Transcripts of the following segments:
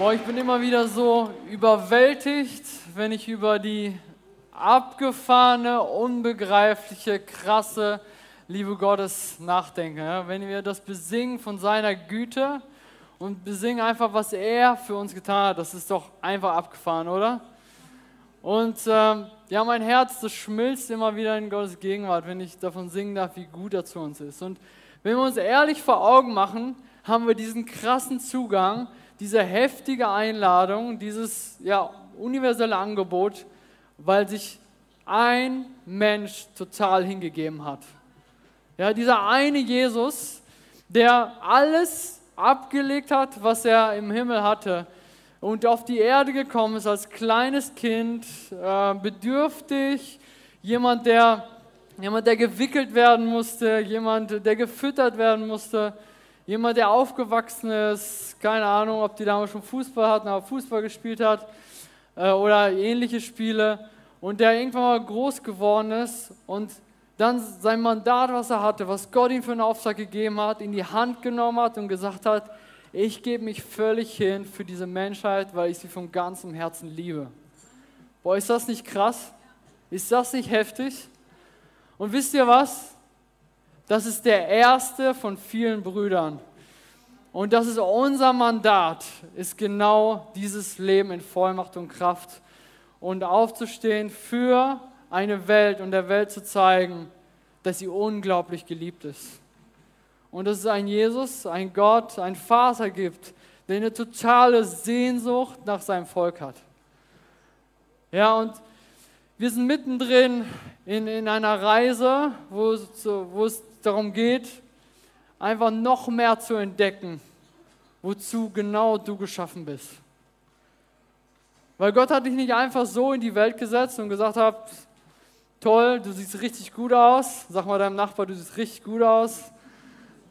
Boah, ich bin immer wieder so überwältigt, wenn ich über die abgefahrene, unbegreifliche, krasse Liebe Gottes nachdenke. Ja? Wenn wir das besingen von seiner Güte und besingen einfach, was er für uns getan hat, das ist doch einfach abgefahren, oder? Und ähm, ja, mein Herz, das schmilzt immer wieder in Gottes Gegenwart, wenn ich davon singen darf, wie gut er zu uns ist. Und wenn wir uns ehrlich vor Augen machen, haben wir diesen krassen Zugang diese heftige Einladung, dieses ja, universelle Angebot, weil sich ein Mensch total hingegeben hat. Ja, dieser eine Jesus, der alles abgelegt hat, was er im Himmel hatte und auf die Erde gekommen ist als kleines Kind, äh, bedürftig, jemand der, jemand, der gewickelt werden musste, jemand, der gefüttert werden musste, Jemand, der aufgewachsen ist, keine Ahnung, ob die damals schon Fußball hatten, aber Fußball gespielt hat äh, oder ähnliche Spiele und der irgendwann mal groß geworden ist und dann sein Mandat, was er hatte, was Gott ihm für einen Auftrag gegeben hat, in die Hand genommen hat und gesagt hat, ich gebe mich völlig hin für diese Menschheit, weil ich sie von ganzem Herzen liebe. Boah, ist das nicht krass? Ist das nicht heftig? Und wisst ihr was? Das ist der erste von vielen Brüdern. Und das ist unser Mandat, ist genau dieses Leben in Vollmacht und Kraft und aufzustehen für eine Welt und der Welt zu zeigen, dass sie unglaublich geliebt ist. Und dass es ein Jesus, ein Gott, ein Vater gibt, der eine totale Sehnsucht nach seinem Volk hat. Ja, und wir sind mittendrin in, in einer Reise, wo es, wo es darum geht, einfach noch mehr zu entdecken, wozu genau du geschaffen bist. Weil Gott hat dich nicht einfach so in die Welt gesetzt und gesagt hat, toll, du siehst richtig gut aus. Sag mal deinem Nachbar, du siehst richtig gut aus.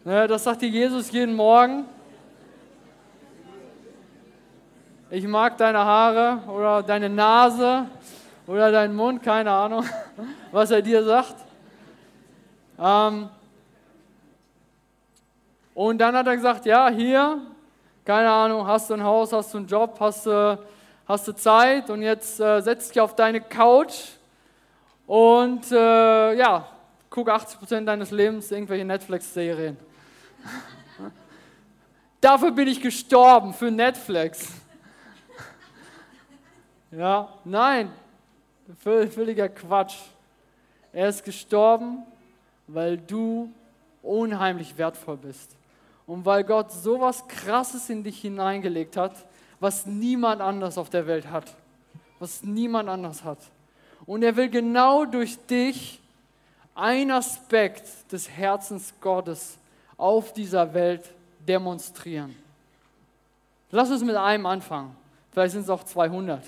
Ne, das sagt dir Jesus jeden Morgen. Ich mag deine Haare oder deine Nase oder deinen Mund, keine Ahnung, was er dir sagt. Ähm, und dann hat er gesagt, ja, hier, keine Ahnung, hast du ein Haus, hast du einen Job, hast du, hast du Zeit und jetzt äh, setz dich auf deine Couch und äh, ja, guck 80% deines Lebens irgendwelche Netflix-Serien. Dafür bin ich gestorben, für Netflix. ja, nein, völliger Quatsch. Er ist gestorben, weil du unheimlich wertvoll bist. Und weil Gott so was Krasses in dich hineingelegt hat, was niemand anders auf der Welt hat. Was niemand anders hat. Und er will genau durch dich ein Aspekt des Herzens Gottes auf dieser Welt demonstrieren. Lass uns mit einem anfangen. Vielleicht sind es auch 200.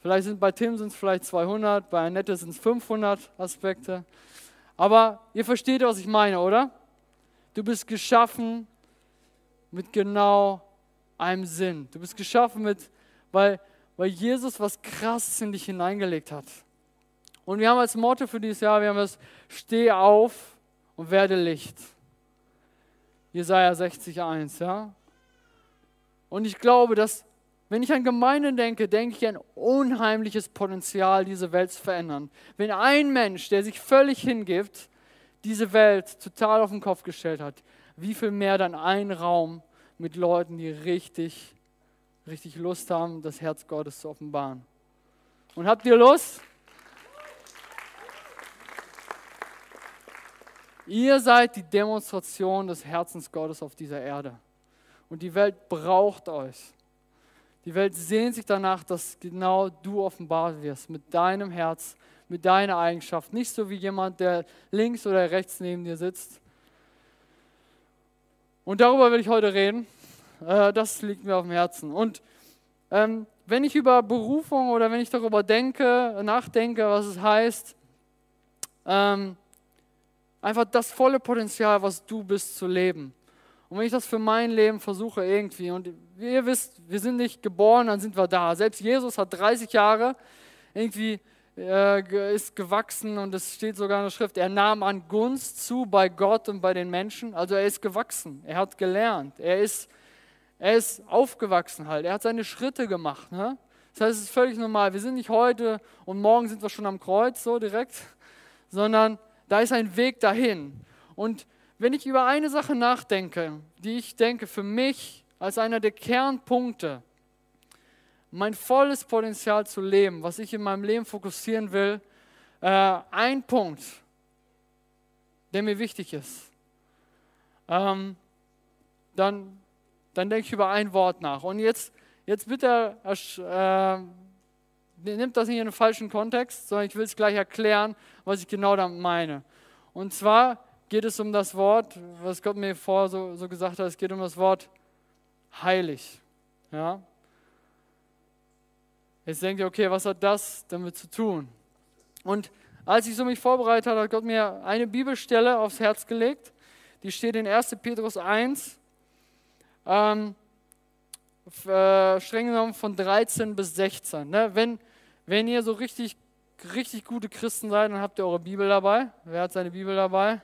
Vielleicht sind bei Tim sind es vielleicht 200, bei Annette sind es 500 Aspekte. Aber ihr versteht, was ich meine, oder? Du bist geschaffen mit genau einem Sinn. Du bist geschaffen mit, weil, weil Jesus was Krasses in dich hineingelegt hat. Und wir haben als Motto für dieses Jahr, wir haben das Steh auf und werde Licht. Jesaja 60,1, ja. Und ich glaube, dass, wenn ich an Gemeinden denke, denke ich an unheimliches Potenzial, diese Welt zu verändern. Wenn ein Mensch, der sich völlig hingibt, diese Welt total auf den Kopf gestellt hat, wie viel mehr dann ein Raum mit Leuten, die richtig, richtig Lust haben, das Herz Gottes zu offenbaren. Und habt ihr Lust? Ihr seid die Demonstration des Herzens Gottes auf dieser Erde. Und die Welt braucht euch. Die Welt sehnt sich danach, dass genau du offenbart wirst mit deinem Herz, mit deiner Eigenschaft. Nicht so wie jemand, der links oder rechts neben dir sitzt. Und darüber will ich heute reden. Äh, das liegt mir auf dem Herzen. Und ähm, wenn ich über Berufung oder wenn ich darüber denke, nachdenke, was es heißt, ähm, einfach das volle Potenzial, was du bist, zu leben. Und wenn ich das für mein Leben versuche irgendwie, und ihr wisst, wir sind nicht geboren, dann sind wir da. Selbst Jesus hat 30 Jahre irgendwie ist gewachsen und es steht sogar in der Schrift, er nahm an Gunst zu bei Gott und bei den Menschen. Also er ist gewachsen, er hat gelernt, er ist, er ist aufgewachsen halt, er hat seine Schritte gemacht. Ne? Das heißt, es ist völlig normal. Wir sind nicht heute und morgen sind wir schon am Kreuz so direkt, sondern da ist ein Weg dahin. Und wenn ich über eine Sache nachdenke, die ich denke für mich als einer der Kernpunkte, mein volles Potenzial zu leben, was ich in meinem Leben fokussieren will, äh, ein Punkt, der mir wichtig ist, ähm, dann, dann denke ich über ein Wort nach. Und jetzt, jetzt bitte äh, nimmt das nicht in den falschen Kontext, sondern ich will es gleich erklären, was ich genau damit meine. Und zwar geht es um das Wort, was Gott mir vor so, so gesagt hat, es geht um das Wort heilig. Ja? Jetzt denkt ihr, okay, was hat das damit zu tun? Und als ich so mich vorbereitet habe, hat Gott mir eine Bibelstelle aufs Herz gelegt. Die steht in 1. Petrus 1, ähm, äh, streng genommen von 13 bis 16. Ne? Wenn, wenn ihr so richtig, richtig gute Christen seid, dann habt ihr eure Bibel dabei. Wer hat seine Bibel dabei?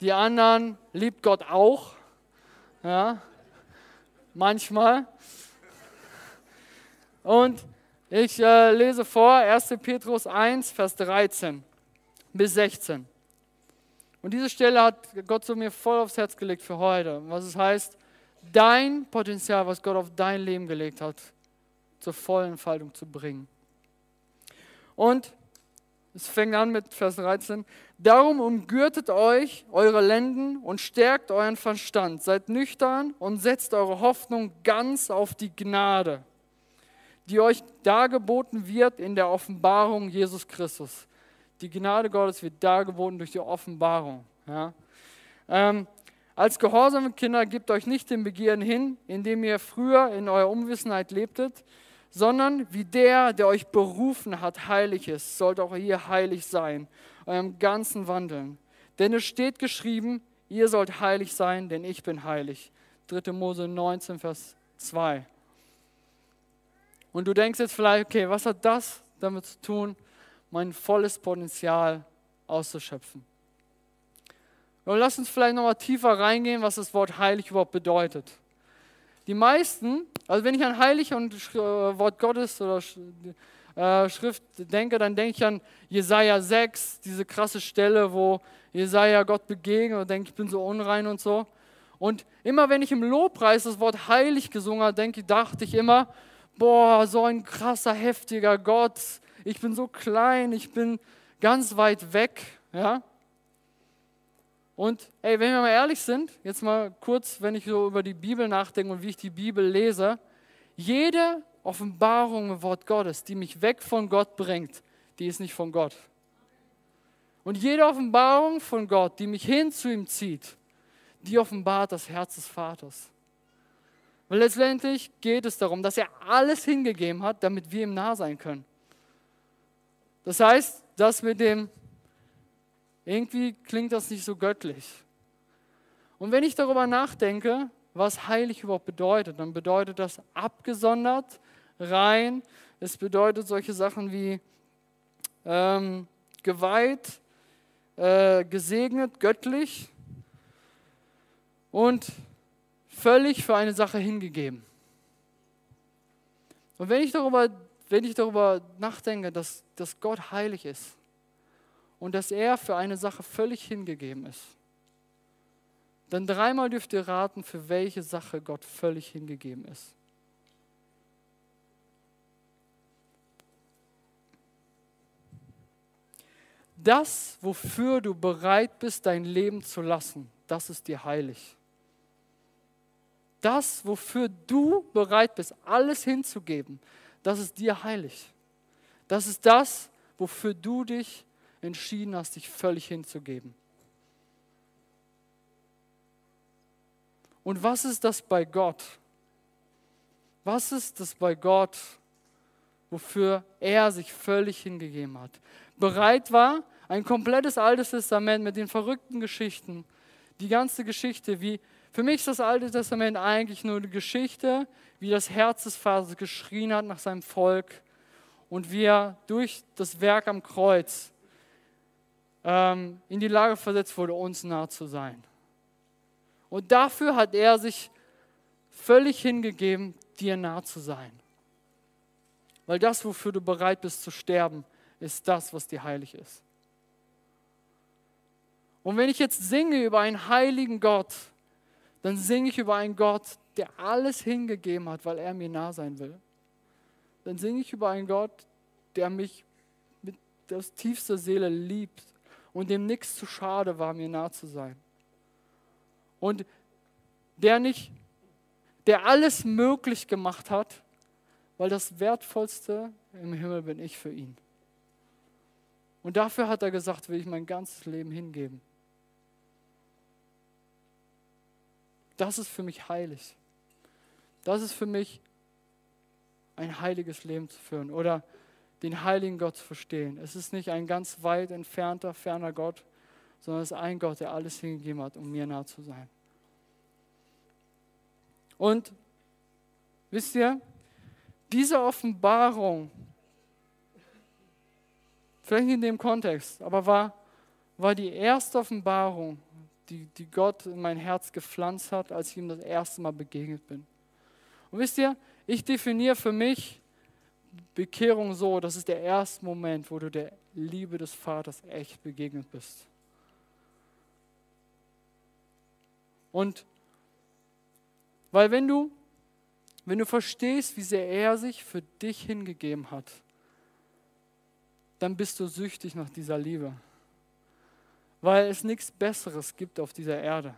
Die anderen liebt Gott auch. Ja, manchmal. Und ich äh, lese vor 1. Petrus 1, Vers 13 bis 16. Und diese Stelle hat Gott so mir voll aufs Herz gelegt für heute. Was es heißt, dein Potenzial, was Gott auf dein Leben gelegt hat, zur vollen Entfaltung zu bringen. Und es fängt an mit Vers 13. Darum umgürtet euch eure Lenden und stärkt euren Verstand. Seid nüchtern und setzt eure Hoffnung ganz auf die Gnade, die euch dargeboten wird in der Offenbarung Jesus Christus. Die Gnade Gottes wird dargeboten durch die Offenbarung. Ja. Ähm, als gehorsame Kinder gebt euch nicht den Begierden hin, indem ihr früher in eurer Unwissenheit lebtet, sondern wie der, der euch berufen hat, heilig ist, sollt auch ihr heilig sein, eurem ganzen Wandeln. Denn es steht geschrieben, ihr sollt heilig sein, denn ich bin heilig. 3. Mose 19, Vers 2. Und du denkst jetzt vielleicht, okay, was hat das damit zu tun, mein volles Potenzial auszuschöpfen? Und lass uns vielleicht nochmal tiefer reingehen, was das Wort heilig überhaupt bedeutet. Die meisten, also wenn ich an heilig und äh, Wort Gottes oder äh, Schrift denke, dann denke ich an Jesaja 6, diese krasse Stelle, wo Jesaja Gott begegnet und denke, ich bin so unrein und so. Und immer wenn ich im Lobpreis das Wort heilig gesungen habe, denke, dachte ich immer, boah, so ein krasser, heftiger Gott. Ich bin so klein, ich bin ganz weit weg. Ja? Und ey, wenn wir mal ehrlich sind, jetzt mal kurz, wenn ich so über die Bibel nachdenke und wie ich die Bibel lese, jede Offenbarung im Wort Gottes, die mich weg von Gott bringt, die ist nicht von Gott. Und jede Offenbarung von Gott, die mich hin zu ihm zieht, die offenbart das Herz des Vaters. Weil letztendlich geht es darum, dass er alles hingegeben hat, damit wir ihm nah sein können. Das heißt, das mit dem irgendwie klingt das nicht so göttlich. Und wenn ich darüber nachdenke, was heilig überhaupt bedeutet, dann bedeutet das abgesondert, rein. Es bedeutet solche Sachen wie ähm, geweiht, äh, gesegnet, göttlich und völlig für eine Sache hingegeben. Und wenn ich darüber, wenn ich darüber nachdenke, dass, dass Gott heilig ist, und dass er für eine Sache völlig hingegeben ist. Dann dreimal dürft ihr raten, für welche Sache Gott völlig hingegeben ist. Das, wofür du bereit bist, dein Leben zu lassen, das ist dir heilig. Das, wofür du bereit bist, alles hinzugeben, das ist dir heilig. Das ist das, wofür du dich entschieden hast, dich völlig hinzugeben. Und was ist das bei Gott? Was ist das bei Gott, wofür er sich völlig hingegeben hat? Bereit war, ein komplettes Altes Testament mit den verrückten Geschichten, die ganze Geschichte, wie für mich ist das Alte Testament eigentlich nur eine Geschichte, wie das Herz des Vaters geschrien hat nach seinem Volk und wie er durch das Werk am Kreuz ähm, in die Lage versetzt wurde, uns nah zu sein. Und dafür hat er sich völlig hingegeben, dir nah zu sein. Weil das, wofür du bereit bist zu sterben, ist das, was dir heilig ist. Und wenn ich jetzt singe über einen heiligen Gott, dann singe ich über einen Gott, der alles hingegeben hat, weil er mir nah sein will. Dann singe ich über einen Gott, der mich mit der tiefster Seele liebt und dem nichts zu schade war, mir nah zu sein. Und der nicht, der alles möglich gemacht hat, weil das Wertvollste im Himmel bin ich für ihn. Und dafür hat er gesagt, will ich mein ganzes Leben hingeben. Das ist für mich heilig. Das ist für mich ein heiliges Leben zu führen oder den heiligen Gott zu verstehen. Es ist nicht ein ganz weit entfernter, ferner Gott, sondern es ist ein Gott, der alles hingegeben hat, um mir nah zu sein. Und wisst ihr, diese Offenbarung, vielleicht in dem Kontext, aber war, war die erste Offenbarung, die, die Gott in mein Herz gepflanzt hat, als ich ihm das erste Mal begegnet bin. Und wisst ihr, ich definiere für mich Bekehrung so, das ist der erste Moment, wo du der Liebe des Vaters echt begegnet bist. Und weil wenn du, wenn du verstehst, wie sehr er sich für dich hingegeben hat, dann bist du süchtig nach dieser Liebe weil es nichts Besseres gibt auf dieser Erde.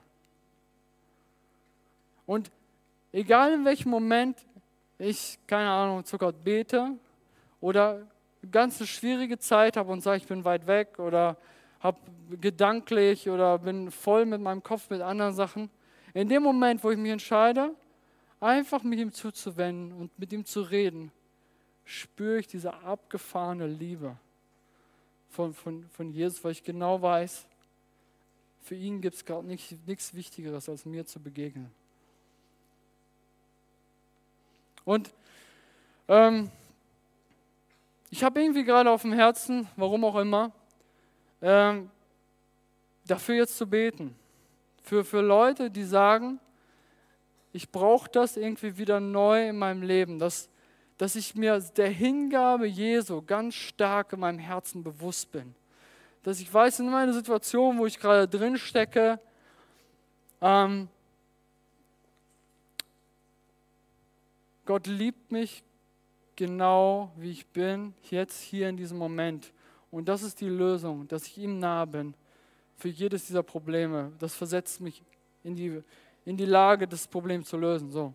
Und egal in welchem Moment ich, keine Ahnung, zu Gott bete oder eine ganz schwierige Zeit habe und sage, ich bin weit weg oder habe gedanklich oder bin voll mit meinem Kopf mit anderen Sachen, in dem Moment, wo ich mich entscheide, einfach mit ihm zuzuwenden und mit ihm zu reden, spüre ich diese abgefahrene Liebe von, von, von Jesus, weil ich genau weiß, für ihn gibt es gerade nichts Wichtigeres, als mir zu begegnen. Und ähm, ich habe irgendwie gerade auf dem Herzen, warum auch immer, ähm, dafür jetzt zu beten. Für, für Leute, die sagen, ich brauche das irgendwie wieder neu in meinem Leben, dass, dass ich mir der Hingabe Jesu ganz stark in meinem Herzen bewusst bin dass ich weiß, in meiner Situation, wo ich gerade drin stecke, ähm, Gott liebt mich genau wie ich bin, jetzt hier in diesem Moment. Und das ist die Lösung, dass ich ihm nah bin für jedes dieser Probleme. Das versetzt mich in die, in die Lage, das Problem zu lösen. So.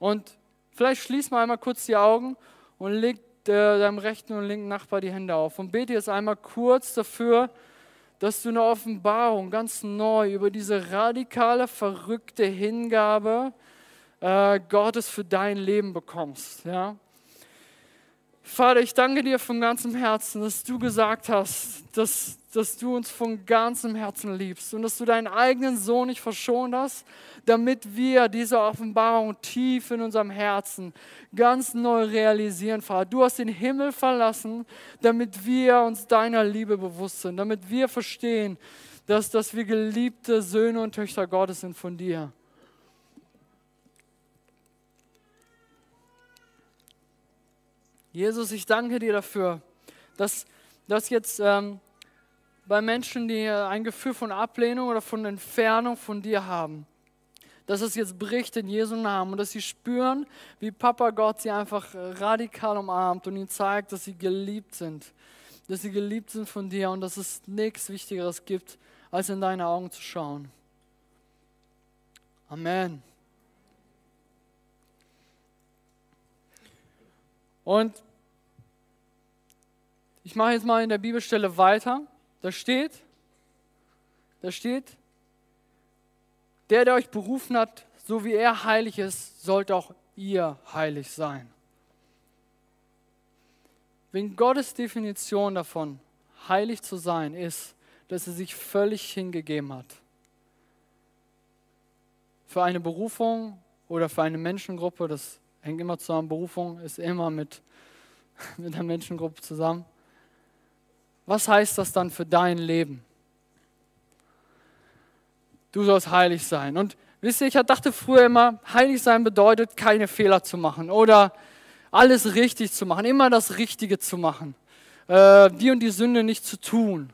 Und vielleicht schließ mal einmal kurz die Augen und leg deinem rechten und linken Nachbar die Hände auf und bete jetzt einmal kurz dafür, dass du eine Offenbarung ganz neu über diese radikale, verrückte Hingabe äh, Gottes für dein Leben bekommst. Ja? Vater, ich danke dir von ganzem Herzen, dass du gesagt hast, dass, dass du uns von ganzem Herzen liebst und dass du deinen eigenen Sohn nicht verschont hast, damit wir diese Offenbarung tief in unserem Herzen ganz neu realisieren, Vater. Du hast den Himmel verlassen, damit wir uns deiner Liebe bewusst sind, damit wir verstehen, dass, dass wir geliebte Söhne und Töchter Gottes sind von dir. Jesus, ich danke dir dafür, dass, dass jetzt ähm, bei Menschen, die ein Gefühl von Ablehnung oder von Entfernung von dir haben, dass es jetzt bricht in Jesu Namen und dass sie spüren, wie Papa Gott sie einfach radikal umarmt und ihnen zeigt, dass sie geliebt sind, dass sie geliebt sind von dir und dass es nichts Wichtigeres gibt, als in deine Augen zu schauen. Amen. Und ich mache jetzt mal in der Bibelstelle weiter. Da steht, da steht, der, der euch berufen hat so wie er heilig ist, sollt auch ihr heilig sein. Wenn Gottes Definition davon, heilig zu sein, ist, dass er sich völlig hingegeben hat. Für eine Berufung oder für eine Menschengruppe, das hängt immer zusammen, Berufung ist immer mit, mit der Menschengruppe zusammen. Was heißt das dann für dein Leben? Du sollst heilig sein. Und wisst ihr, ich dachte früher immer, heilig sein bedeutet, keine Fehler zu machen oder alles richtig zu machen, immer das Richtige zu machen, äh, die und die Sünde nicht zu tun.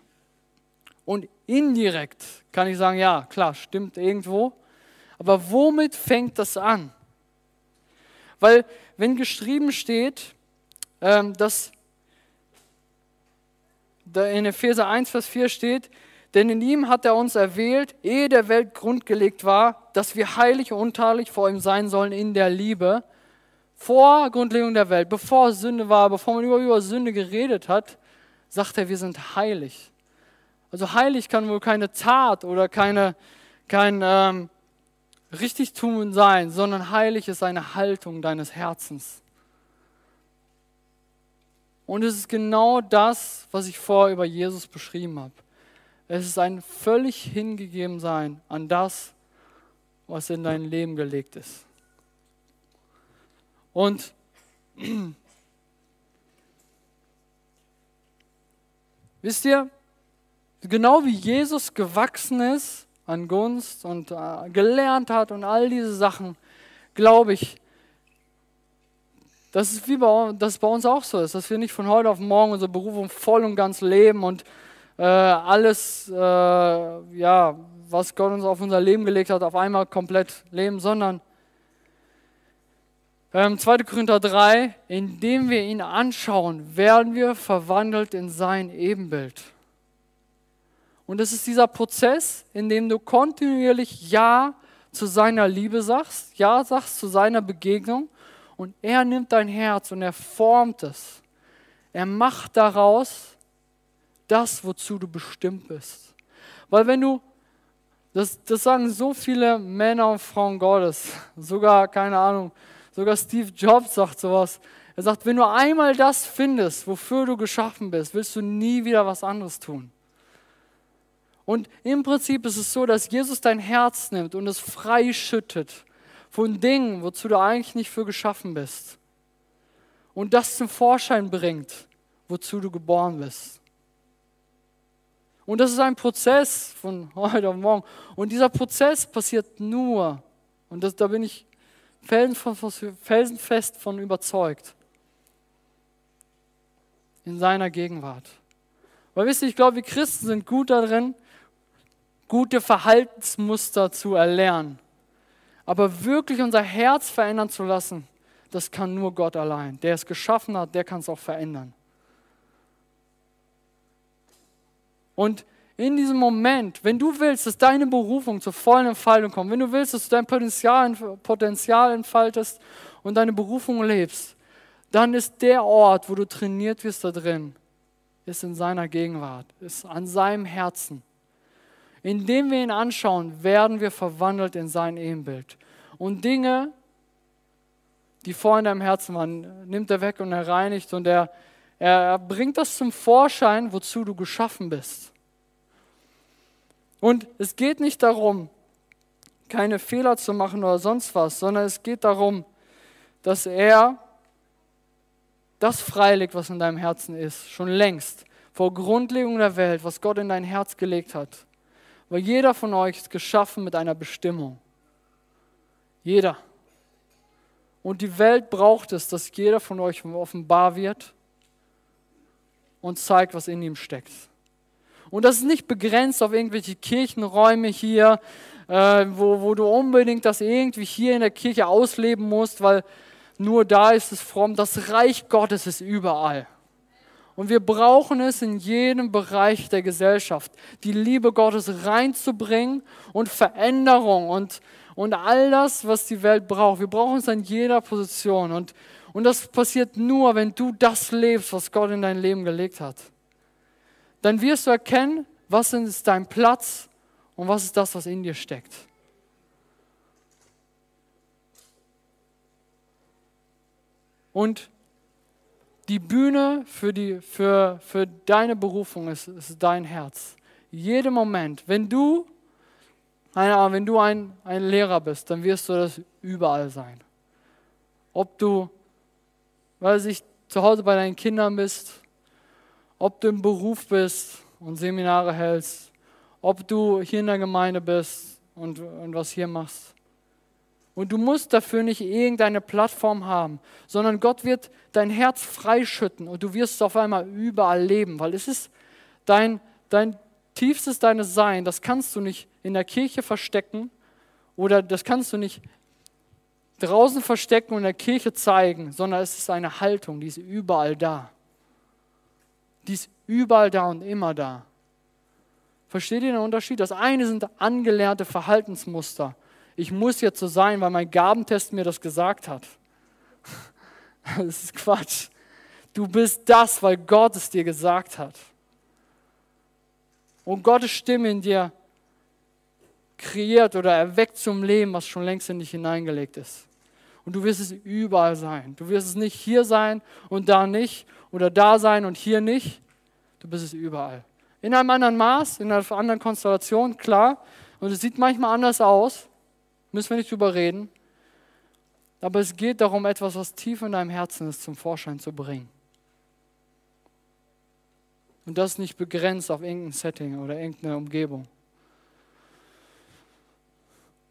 Und indirekt kann ich sagen, ja, klar, stimmt irgendwo. Aber womit fängt das an? Weil wenn geschrieben steht, ähm, dass da in Epheser 1, Vers 4 steht, denn in ihm hat er uns erwählt, ehe der Welt grundgelegt war, dass wir heilig und untadelig vor ihm sein sollen in der Liebe. Vor Grundlegung der Welt, bevor Sünde war, bevor man über, über Sünde geredet hat, sagt er, wir sind heilig. Also heilig kann wohl keine Tat oder keine, kein ähm, Richtigtun sein, sondern heilig ist eine Haltung deines Herzens. Und es ist genau das, was ich vorher über Jesus beschrieben habe. Es ist ein völlig hingegeben sein an das, was in dein Leben gelegt ist. Und wisst ihr, genau wie Jesus gewachsen ist an Gunst und äh, gelernt hat und all diese Sachen, glaube ich, dass es wie bei, dass bei uns auch so ist, dass wir nicht von heute auf morgen unsere Berufung voll und ganz leben und äh, alles, äh, ja, was Gott uns auf unser Leben gelegt hat, auf einmal komplett leben, sondern ähm, 2. Korinther 3, indem wir ihn anschauen, werden wir verwandelt in sein Ebenbild. Und es ist dieser Prozess, in dem du kontinuierlich Ja zu seiner Liebe sagst, Ja sagst zu seiner Begegnung und er nimmt dein Herz und er formt es. Er macht daraus das, wozu du bestimmt bist. Weil wenn du, das, das sagen so viele Männer und Frauen Gottes, sogar, keine Ahnung, sogar Steve Jobs sagt sowas. Er sagt, wenn du einmal das findest, wofür du geschaffen bist, willst du nie wieder was anderes tun. Und im Prinzip ist es so, dass Jesus dein Herz nimmt und es freischüttet von Dingen, wozu du eigentlich nicht für geschaffen bist. Und das zum Vorschein bringt, wozu du geboren bist. Und das ist ein Prozess von heute auf morgen. Und dieser Prozess passiert nur, und das, da bin ich felsenfest von überzeugt, in seiner Gegenwart. Weil wisst ihr, ich glaube, wir Christen sind gut darin, gute Verhaltensmuster zu erlernen. Aber wirklich unser Herz verändern zu lassen, das kann nur Gott allein. Der es geschaffen hat, der kann es auch verändern. Und in diesem Moment, wenn du willst, dass deine Berufung zur vollen Entfaltung kommt, wenn du willst, dass du dein Potenzial, Potenzial entfaltest und deine Berufung lebst, dann ist der Ort, wo du trainiert wirst da drin, ist in seiner Gegenwart, ist an seinem Herzen. Indem wir ihn anschauen, werden wir verwandelt in sein Ebenbild. Und Dinge, die vor in deinem Herzen waren, nimmt er weg und er reinigt und er, er bringt das zum Vorschein, wozu du geschaffen bist. Und es geht nicht darum, keine Fehler zu machen oder sonst was, sondern es geht darum, dass er das freilegt, was in deinem Herzen ist, schon längst, vor Grundlegung der Welt, was Gott in dein Herz gelegt hat. Weil jeder von euch ist geschaffen mit einer Bestimmung. Jeder. Und die Welt braucht es, dass jeder von euch offenbar wird und zeigt, was in ihm steckt. Und das ist nicht begrenzt auf irgendwelche Kirchenräume hier, äh, wo, wo du unbedingt das irgendwie hier in der Kirche ausleben musst, weil nur da ist es fromm. Das Reich Gottes ist überall. Und wir brauchen es in jedem Bereich der Gesellschaft, die Liebe Gottes reinzubringen und Veränderung und, und all das, was die Welt braucht. Wir brauchen es an jeder Position. Und, und das passiert nur, wenn du das lebst, was Gott in dein Leben gelegt hat. Dann wirst du erkennen, was ist dein Platz und was ist das, was in dir steckt. Und die Bühne für, die, für, für deine Berufung ist, ist dein Herz. Jeden Moment. Wenn du, wenn du ein, ein Lehrer bist, dann wirst du das überall sein. Ob du, weiß ich, zu Hause bei deinen Kindern bist, ob du im Beruf bist und Seminare hältst, ob du hier in der Gemeinde bist und, und was hier machst. Und du musst dafür nicht irgendeine Plattform haben, sondern Gott wird dein Herz freischütten und du wirst auf einmal überall leben, weil es ist dein, dein tiefstes deines Sein, das kannst du nicht in der Kirche verstecken oder das kannst du nicht draußen verstecken und in der Kirche zeigen, sondern es ist eine Haltung, die ist überall da. Die ist überall da und immer da. Versteht ihr den Unterschied? Das eine sind angelernte Verhaltensmuster ich muss jetzt so sein, weil mein Gabentest mir das gesagt hat. Das ist Quatsch. Du bist das, weil Gott es dir gesagt hat. Und Gottes Stimme in dir kreiert oder erweckt zum Leben, was schon längst in dich hineingelegt ist. Und du wirst es überall sein. Du wirst es nicht hier sein und da nicht oder da sein und hier nicht. Du bist es überall. In einem anderen Maß, in einer anderen Konstellation, klar. Und es sieht manchmal anders aus müssen wir nicht drüber reden. Aber es geht darum, etwas, was tief in deinem Herzen ist, zum Vorschein zu bringen. Und das nicht begrenzt auf irgendein Setting oder irgendeine Umgebung.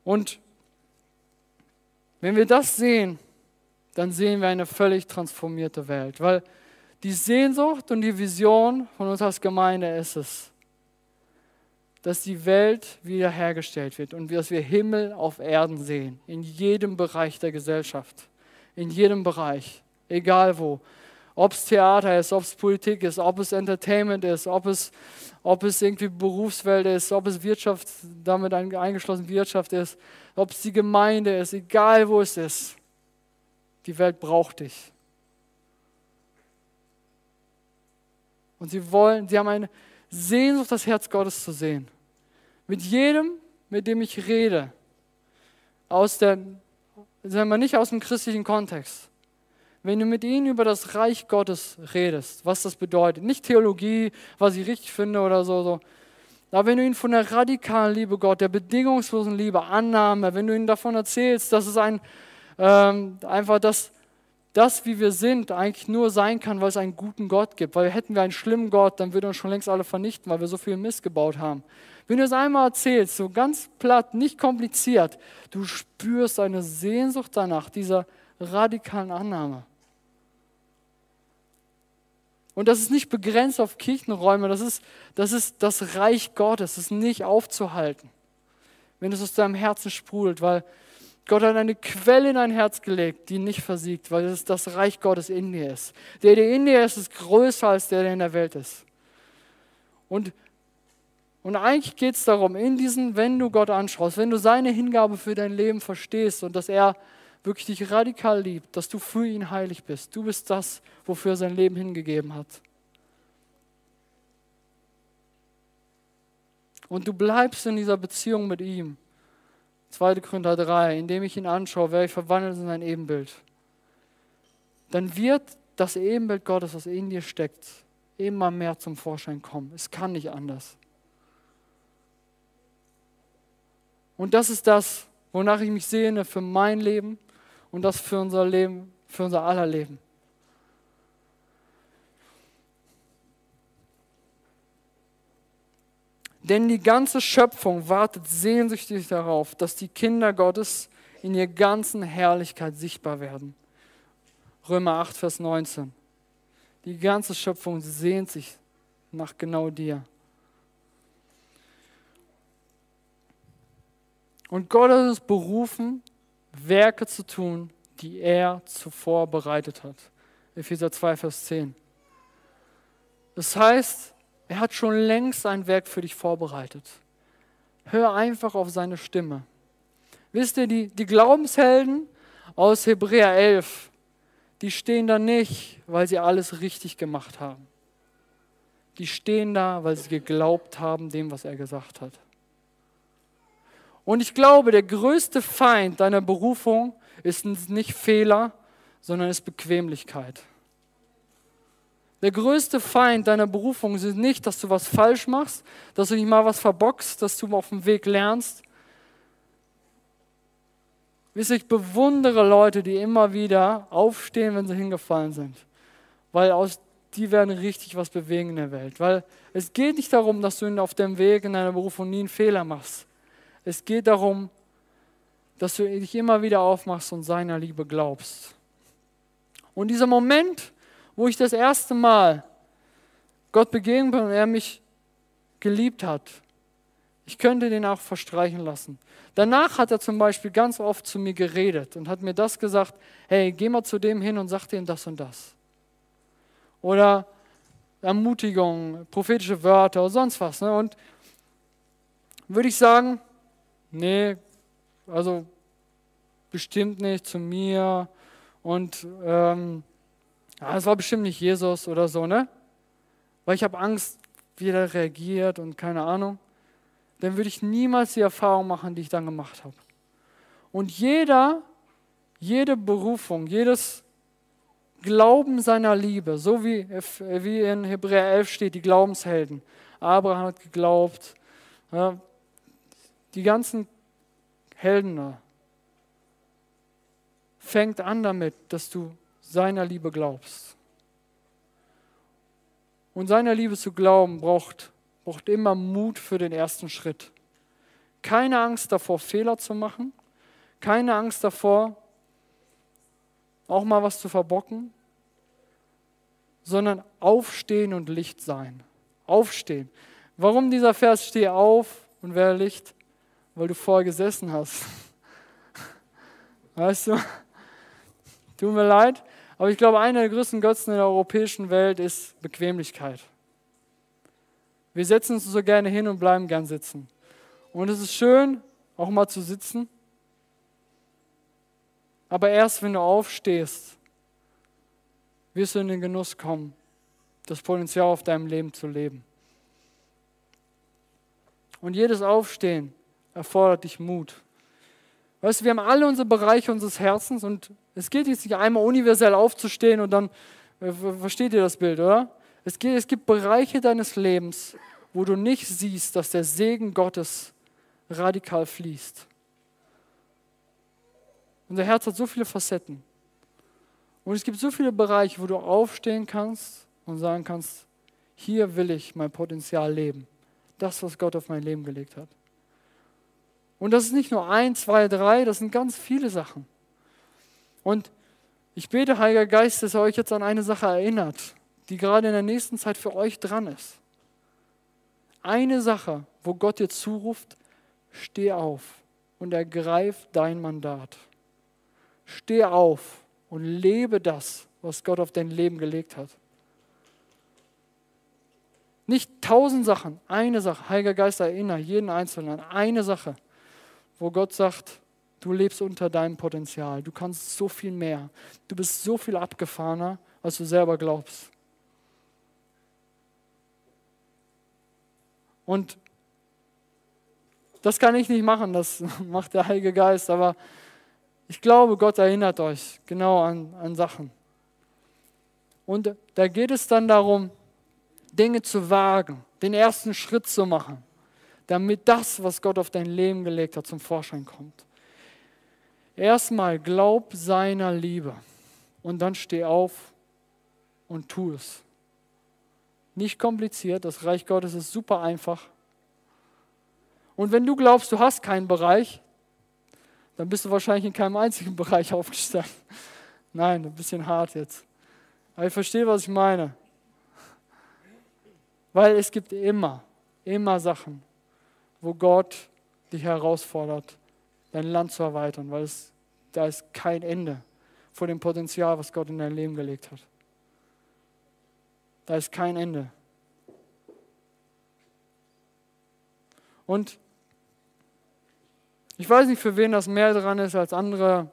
Und wenn wir das sehen, dann sehen wir eine völlig transformierte Welt. Weil die Sehnsucht und die Vision von uns als Gemeinde ist es, dass die Welt wiederhergestellt wird und dass wir Himmel auf Erden sehen, in jedem Bereich der Gesellschaft, in jedem Bereich, egal wo. Ob es Theater ist, ob es Politik ist, ob es Entertainment ist, ob es, ob es irgendwie Berufswelt ist, ob es Wirtschaft, damit eingeschlossen Wirtschaft ist, ob es die Gemeinde ist, egal wo es ist. Die Welt braucht dich. Und sie wollen, sie haben eine, Sehnsucht, das Herz Gottes zu sehen. Mit jedem, mit dem ich rede, aus der, sagen wir nicht aus dem christlichen Kontext. Wenn du mit ihnen über das Reich Gottes redest, was das bedeutet, nicht Theologie, was ich richtig finde oder so, so. Aber wenn du ihnen von der radikalen Liebe Gott, der bedingungslosen Liebe, Annahme, wenn du ihnen davon erzählst, dass es ein, ähm, einfach das, das, wie wir sind, eigentlich nur sein kann, weil es einen guten Gott gibt. Weil hätten wir einen schlimmen Gott, dann würde uns schon längst alle vernichten, weil wir so viel Mist gebaut haben. Wenn du es einmal erzählst, so ganz platt, nicht kompliziert, du spürst eine Sehnsucht danach, dieser radikalen Annahme. Und das ist nicht begrenzt auf Kirchenräume, das ist, das ist das Reich Gottes, das ist nicht aufzuhalten, wenn es aus deinem Herzen sprudelt, weil Gott hat eine Quelle in dein Herz gelegt, die nicht versiegt, weil es das Reich Gottes in dir ist. Der, der in dir ist, ist größer als der, der in der Welt ist. Und, und eigentlich geht es darum, in diesen, wenn du Gott anschaust, wenn du seine Hingabe für dein Leben verstehst und dass er wirklich dich radikal liebt, dass du für ihn heilig bist. Du bist das, wofür er sein Leben hingegeben hat. Und du bleibst in dieser Beziehung mit ihm. 2. Korinther 3, indem ich ihn anschaue, werde ich verwandelt in sein Ebenbild. Dann wird das Ebenbild Gottes, was in dir steckt, immer mehr zum Vorschein kommen. Es kann nicht anders. Und das ist das, wonach ich mich sehne für mein Leben und das für unser Leben, für unser aller Leben. Denn die ganze Schöpfung wartet sehnsüchtig darauf, dass die Kinder Gottes in ihrer ganzen Herrlichkeit sichtbar werden. Römer 8, Vers 19. Die ganze Schöpfung sehnt sich nach genau dir. Und Gott hat uns berufen, Werke zu tun, die er zuvor bereitet hat. Epheser 2, Vers 10. Das heißt, er hat schon längst sein Werk für dich vorbereitet. Hör einfach auf seine Stimme. Wisst ihr, die, die Glaubenshelden aus Hebräer 11, die stehen da nicht, weil sie alles richtig gemacht haben. Die stehen da, weil sie geglaubt haben dem, was er gesagt hat. Und ich glaube, der größte Feind deiner Berufung ist nicht Fehler, sondern ist Bequemlichkeit. Der größte Feind deiner Berufung ist nicht, dass du was falsch machst, dass du nicht mal was verbockst, dass du auf dem Weg lernst. Wisst ihr, ich bewundere Leute, die immer wieder aufstehen, wenn sie hingefallen sind. Weil aus, die werden richtig was bewegen in der Welt. Weil es geht nicht darum, dass du auf dem Weg in deiner Berufung nie einen Fehler machst. Es geht darum, dass du dich immer wieder aufmachst und seiner Liebe glaubst. Und dieser Moment, wo ich das erste Mal Gott begegnet bin und er mich geliebt hat, ich könnte den auch verstreichen lassen. Danach hat er zum Beispiel ganz oft zu mir geredet und hat mir das gesagt, hey, geh mal zu dem hin und sag dem das und das. Oder Ermutigung, prophetische Wörter oder sonst was. Ne? Und würde ich sagen, nee, also bestimmt nicht zu mir und ähm, ja, es war bestimmt nicht Jesus oder so, ne? Weil ich habe Angst, wie er reagiert und keine Ahnung. Dann würde ich niemals die Erfahrung machen, die ich dann gemacht habe. Und jeder, jede Berufung, jedes Glauben seiner Liebe, so wie, wie in Hebräer 11 steht, die Glaubenshelden. Abraham hat geglaubt, ja, die ganzen Helden fängt an damit, dass du seiner Liebe glaubst. Und seiner Liebe zu glauben braucht, braucht immer Mut für den ersten Schritt. Keine Angst davor, Fehler zu machen. Keine Angst davor, auch mal was zu verbocken. Sondern aufstehen und Licht sein. Aufstehen. Warum dieser Vers, steh auf und werde Licht? Weil du vorher gesessen hast. Weißt du? Tut mir leid, aber ich glaube, einer der größten Götzen in der europäischen Welt ist Bequemlichkeit. Wir setzen uns so gerne hin und bleiben gern sitzen. Und es ist schön, auch mal zu sitzen. Aber erst wenn du aufstehst, wirst du in den Genuss kommen, das Potenzial auf deinem Leben zu leben. Und jedes Aufstehen erfordert dich Mut. Weißt du, wir haben alle unsere Bereiche unseres Herzens und es geht jetzt nicht einmal universell aufzustehen und dann, äh, versteht ihr das Bild, oder? Es, geht, es gibt Bereiche deines Lebens, wo du nicht siehst, dass der Segen Gottes radikal fließt. Unser Herz hat so viele Facetten. Und es gibt so viele Bereiche, wo du aufstehen kannst und sagen kannst, hier will ich mein Potenzial leben. Das, was Gott auf mein Leben gelegt hat. Und das ist nicht nur ein, zwei, drei, das sind ganz viele Sachen. Und ich bete, Heiliger Geist, dass er euch jetzt an eine Sache erinnert, die gerade in der nächsten Zeit für euch dran ist. Eine Sache, wo Gott dir zuruft, steh auf und ergreif dein Mandat. Steh auf und lebe das, was Gott auf dein Leben gelegt hat. Nicht tausend Sachen, eine Sache. Heiliger Geist, erinnere jeden Einzelnen an eine Sache, wo Gott sagt, Du lebst unter deinem Potenzial. Du kannst so viel mehr. Du bist so viel abgefahrener, als du selber glaubst. Und das kann ich nicht machen, das macht der Heilige Geist, aber ich glaube, Gott erinnert euch genau an, an Sachen. Und da geht es dann darum, Dinge zu wagen, den ersten Schritt zu machen, damit das, was Gott auf dein Leben gelegt hat, zum Vorschein kommt. Erstmal glaub seiner Liebe und dann steh auf und tu es. Nicht kompliziert, das Reich Gottes ist super einfach. Und wenn du glaubst, du hast keinen Bereich, dann bist du wahrscheinlich in keinem einzigen Bereich aufgestellt. Nein, ein bisschen hart jetzt. Aber ich verstehe, was ich meine. Weil es gibt immer, immer Sachen, wo Gott dich herausfordert dein Land zu erweitern, weil es, da ist kein Ende vor dem Potenzial, was Gott in dein Leben gelegt hat. Da ist kein Ende. Und ich weiß nicht, für wen das mehr dran ist als andere.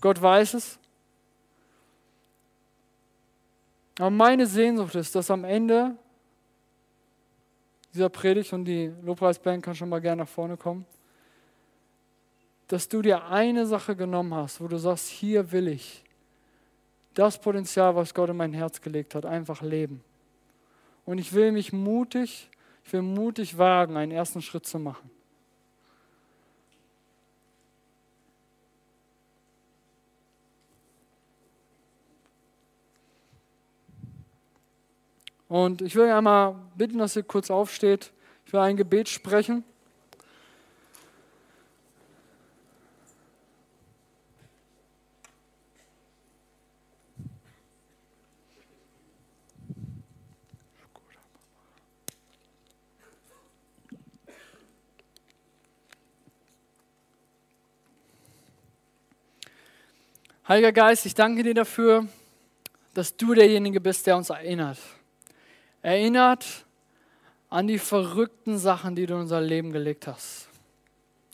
Gott weiß es. Aber meine Sehnsucht ist, dass am Ende dieser Predigt und die Lobpreisband kann schon mal gerne nach vorne kommen, dass du dir eine Sache genommen hast, wo du sagst, hier will ich das Potenzial, was Gott in mein Herz gelegt hat, einfach leben. Und ich will mich mutig, ich will mutig wagen, einen ersten Schritt zu machen. Und ich will einmal bitten, dass ihr kurz aufsteht. Ich will ein Gebet sprechen. Heiliger Geist, ich danke dir dafür, dass du derjenige bist, der uns erinnert. Erinnert an die verrückten Sachen, die du in unser Leben gelegt hast.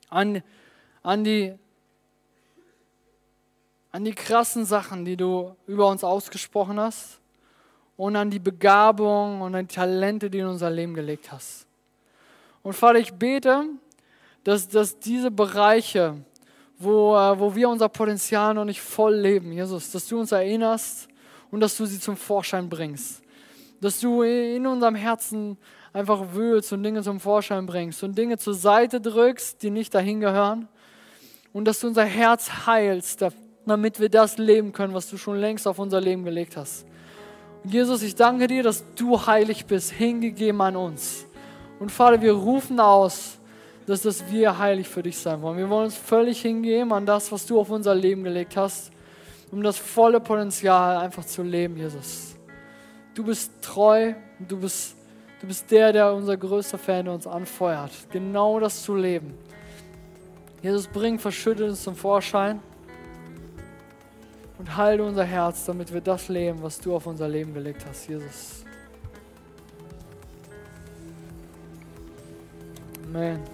An, an, die, an die krassen Sachen, die du über uns ausgesprochen hast. Und an die Begabung und an die Talente, die du in unser Leben gelegt hast. Und Vater, ich bete, dass, dass diese Bereiche, wo, äh, wo wir unser Potenzial noch nicht voll leben, Jesus, dass du uns erinnerst und dass du sie zum Vorschein bringst. Dass du in unserem Herzen einfach wühlst und Dinge zum Vorschein bringst und Dinge zur Seite drückst, die nicht dahin gehören. Und dass du unser Herz heilst, damit wir das leben können, was du schon längst auf unser Leben gelegt hast. Und Jesus, ich danke dir, dass du heilig bist, hingegeben an uns. Und Vater, wir rufen aus, dass das wir heilig für dich sein wollen. Wir wollen uns völlig hingeben an das, was du auf unser Leben gelegt hast, um das volle Potenzial einfach zu leben, Jesus. Du bist treu, du bist, du bist der, der unser größter Fan, uns anfeuert, genau das zu leben. Jesus, bring Verschüttetes zum Vorschein und heile unser Herz, damit wir das leben, was du auf unser Leben gelegt hast, Jesus. Amen.